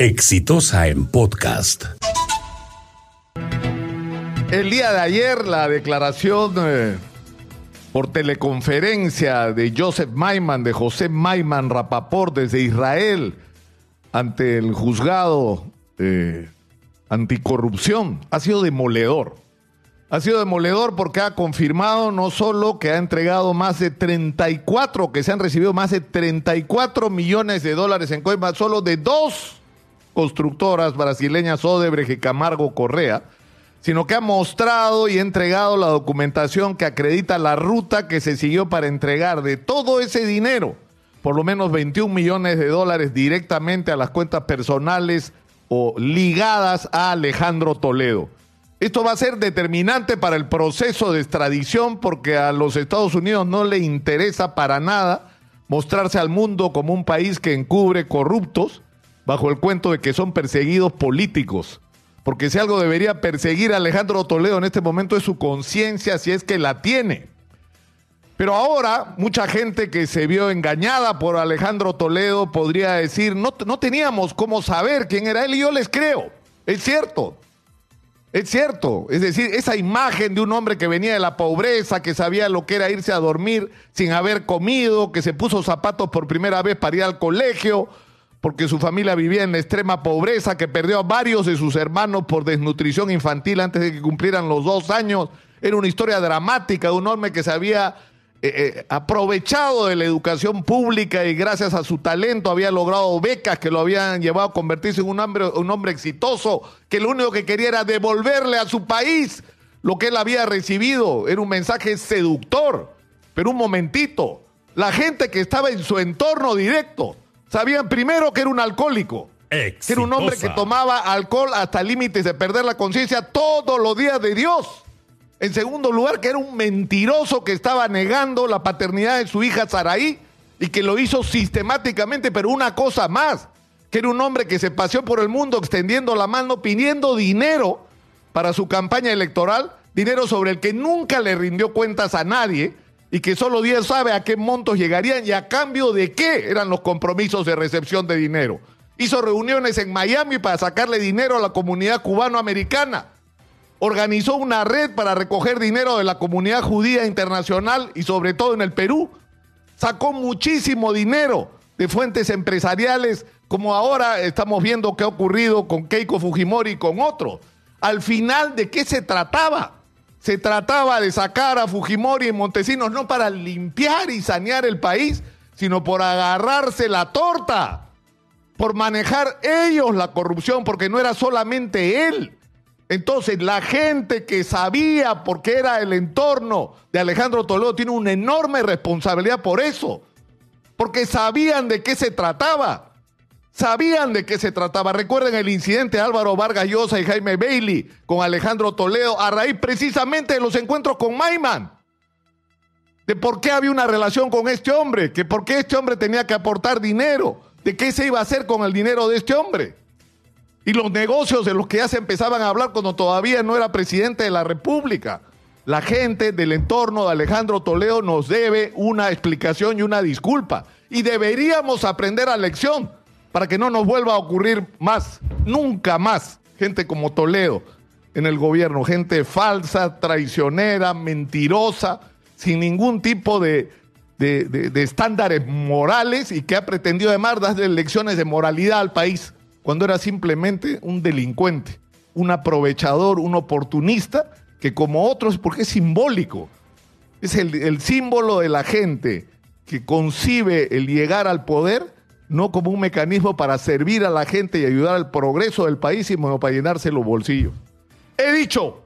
Exitosa en podcast. El día de ayer la declaración eh, por teleconferencia de Joseph Maiman, de José Maiman Rapaport desde Israel ante el juzgado eh, anticorrupción ha sido demoledor. Ha sido demoledor porque ha confirmado no solo que ha entregado más de 34, que se han recibido más de 34 millones de dólares en coimas solo de dos constructoras brasileñas Odebrecht y Camargo Correa, sino que ha mostrado y entregado la documentación que acredita la ruta que se siguió para entregar de todo ese dinero, por lo menos 21 millones de dólares directamente a las cuentas personales o ligadas a Alejandro Toledo. Esto va a ser determinante para el proceso de extradición porque a los Estados Unidos no le interesa para nada mostrarse al mundo como un país que encubre corruptos bajo el cuento de que son perseguidos políticos. Porque si algo debería perseguir a Alejandro Toledo en este momento es su conciencia, si es que la tiene. Pero ahora, mucha gente que se vio engañada por Alejandro Toledo podría decir, no, no teníamos cómo saber quién era él y yo les creo. Es cierto. Es cierto, es decir, esa imagen de un hombre que venía de la pobreza, que sabía lo que era irse a dormir sin haber comido, que se puso zapatos por primera vez para ir al colegio, porque su familia vivía en extrema pobreza, que perdió a varios de sus hermanos por desnutrición infantil antes de que cumplieran los dos años. Era una historia dramática de un hombre que se había eh, eh, aprovechado de la educación pública y gracias a su talento había logrado becas que lo habían llevado a convertirse en un hombre, un hombre exitoso, que lo único que quería era devolverle a su país lo que él había recibido. Era un mensaje seductor. Pero un momentito, la gente que estaba en su entorno directo, Sabían primero que era un alcohólico. Que era un hombre que tomaba alcohol hasta límites de perder la conciencia todos los días de Dios. En segundo lugar, que era un mentiroso que estaba negando la paternidad de su hija Saraí y que lo hizo sistemáticamente, pero una cosa más, que era un hombre que se paseó por el mundo extendiendo la mano pidiendo dinero para su campaña electoral, dinero sobre el que nunca le rindió cuentas a nadie y que solo Dios sabe a qué montos llegarían y a cambio de qué eran los compromisos de recepción de dinero. Hizo reuniones en Miami para sacarle dinero a la comunidad cubano-americana. Organizó una red para recoger dinero de la comunidad judía internacional y sobre todo en el Perú. Sacó muchísimo dinero de fuentes empresariales, como ahora estamos viendo qué ha ocurrido con Keiko Fujimori y con otros. Al final, ¿de qué se trataba? Se trataba de sacar a Fujimori y Montesinos no para limpiar y sanear el país, sino por agarrarse la torta, por manejar ellos la corrupción, porque no era solamente él. Entonces, la gente que sabía por qué era el entorno de Alejandro Toledo tiene una enorme responsabilidad por eso, porque sabían de qué se trataba sabían de qué se trataba. Recuerden el incidente de Álvaro Vargas Llosa y Jaime Bailey con Alejandro Toledo a raíz precisamente de los encuentros con Maiman. De por qué había una relación con este hombre, que por qué este hombre tenía que aportar dinero, de qué se iba a hacer con el dinero de este hombre. Y los negocios de los que ya se empezaban a hablar cuando todavía no era presidente de la República. La gente del entorno de Alejandro Toledo nos debe una explicación y una disculpa. Y deberíamos aprender a lección para que no nos vuelva a ocurrir más, nunca más, gente como Toledo en el gobierno, gente falsa, traicionera, mentirosa, sin ningún tipo de, estándares morales y que ha pretendido además darle lecciones de moralidad al país, cuando era simplemente un delincuente, un aprovechador, un oportunista, que como otros, porque es simbólico, es el, el símbolo de la gente que concibe el llegar al poder no como un mecanismo para servir a la gente y ayudar al progreso del país, sino para llenarse los bolsillos. He dicho,